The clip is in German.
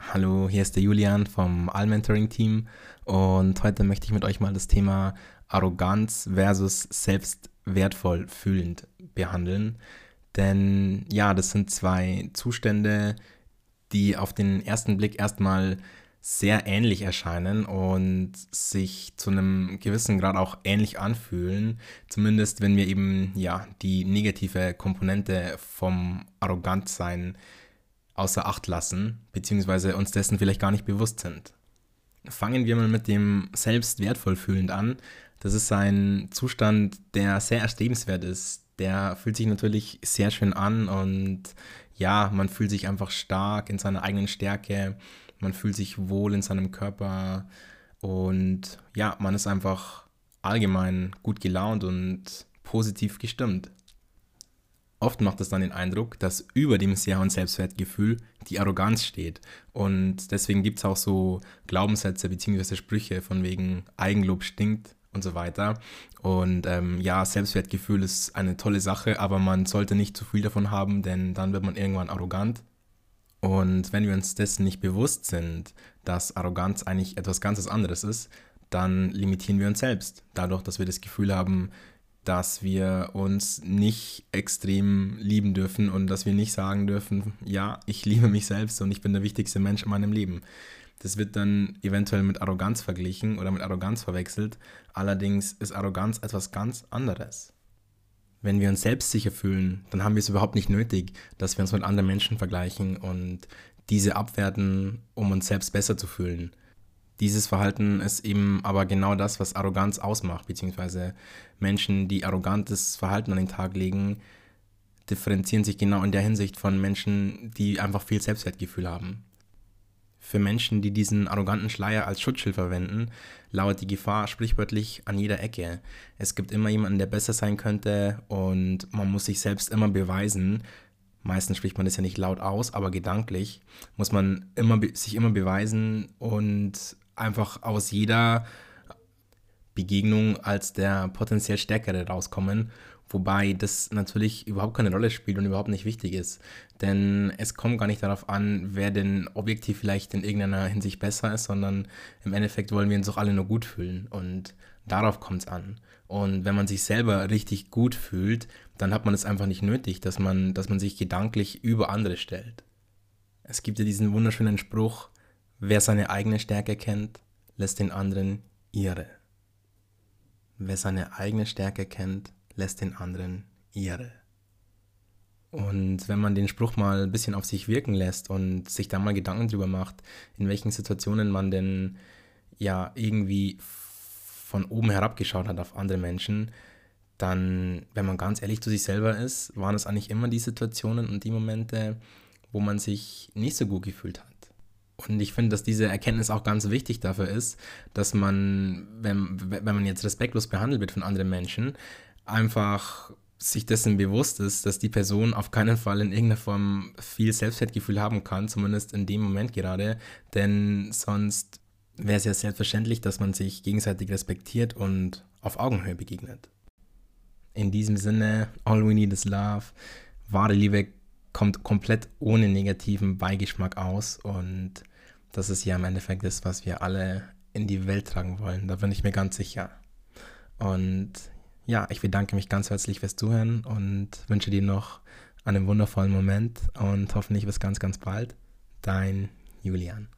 Hallo, hier ist der Julian vom All-Mentoring-Team und heute möchte ich mit euch mal das Thema Arroganz versus selbstwertvoll fühlend behandeln. Denn ja, das sind zwei Zustände, die auf den ersten Blick erstmal sehr ähnlich erscheinen und sich zu einem gewissen Grad auch ähnlich anfühlen. Zumindest wenn wir eben ja die negative Komponente vom Arrogantsein außer Acht lassen, beziehungsweise uns dessen vielleicht gar nicht bewusst sind. Fangen wir mal mit dem selbst wertvoll fühlend an. Das ist ein Zustand, der sehr erstrebenswert ist. Der fühlt sich natürlich sehr schön an und ja, man fühlt sich einfach stark in seiner eigenen Stärke. Man fühlt sich wohl in seinem Körper und ja, man ist einfach allgemein gut gelaunt und positiv gestimmt. Oft macht es dann den Eindruck, dass über dem sehr hohen Selbstwertgefühl die Arroganz steht. Und deswegen gibt es auch so Glaubenssätze bzw. Sprüche von wegen Eigenlob stinkt und so weiter. Und ähm, ja, Selbstwertgefühl ist eine tolle Sache, aber man sollte nicht zu viel davon haben, denn dann wird man irgendwann arrogant. Und wenn wir uns dessen nicht bewusst sind, dass Arroganz eigentlich etwas ganz anderes ist, dann limitieren wir uns selbst. Dadurch, dass wir das Gefühl haben, dass wir uns nicht extrem lieben dürfen und dass wir nicht sagen dürfen, ja, ich liebe mich selbst und ich bin der wichtigste Mensch in meinem Leben. Das wird dann eventuell mit Arroganz verglichen oder mit Arroganz verwechselt. Allerdings ist Arroganz etwas ganz anderes. Wenn wir uns selbstsicher fühlen, dann haben wir es überhaupt nicht nötig, dass wir uns mit anderen Menschen vergleichen und diese abwerten, um uns selbst besser zu fühlen. Dieses Verhalten ist eben aber genau das, was Arroganz ausmacht, beziehungsweise Menschen, die arrogantes Verhalten an den Tag legen, differenzieren sich genau in der Hinsicht von Menschen, die einfach viel Selbstwertgefühl haben. Für Menschen, die diesen arroganten Schleier als Schutzschild verwenden, lauert die Gefahr sprichwörtlich an jeder Ecke. Es gibt immer jemanden, der besser sein könnte und man muss sich selbst immer beweisen. Meistens spricht man das ja nicht laut aus, aber gedanklich muss man immer, sich immer beweisen und einfach aus jeder Begegnung als der potenziell Stärkere rauskommen, wobei das natürlich überhaupt keine Rolle spielt und überhaupt nicht wichtig ist. Denn es kommt gar nicht darauf an, wer denn objektiv vielleicht in irgendeiner Hinsicht besser ist, sondern im Endeffekt wollen wir uns doch alle nur gut fühlen und darauf kommt es an. Und wenn man sich selber richtig gut fühlt, dann hat man es einfach nicht nötig, dass man, dass man sich gedanklich über andere stellt. Es gibt ja diesen wunderschönen Spruch, Wer seine eigene Stärke kennt, lässt den anderen ihre. Wer seine eigene Stärke kennt, lässt den anderen ihre. Und wenn man den Spruch mal ein bisschen auf sich wirken lässt und sich da mal Gedanken drüber macht, in welchen Situationen man denn ja irgendwie von oben herabgeschaut hat auf andere Menschen, dann, wenn man ganz ehrlich zu sich selber ist, waren es eigentlich immer die Situationen und die Momente, wo man sich nicht so gut gefühlt hat. Und ich finde, dass diese Erkenntnis auch ganz wichtig dafür ist, dass man, wenn, wenn man jetzt respektlos behandelt wird von anderen Menschen, einfach sich dessen bewusst ist, dass die Person auf keinen Fall in irgendeiner Form viel Selbstwertgefühl haben kann, zumindest in dem Moment gerade, denn sonst wäre es ja selbstverständlich, dass man sich gegenseitig respektiert und auf Augenhöhe begegnet. In diesem Sinne, all we need is love. Wahre Liebe kommt komplett ohne negativen Beigeschmack aus und das ist ja im Endeffekt das, was wir alle in die Welt tragen wollen. Da bin ich mir ganz sicher. Und ja, ich bedanke mich ganz herzlich fürs Zuhören und wünsche dir noch einen wundervollen Moment und hoffentlich bis ganz, ganz bald. Dein Julian.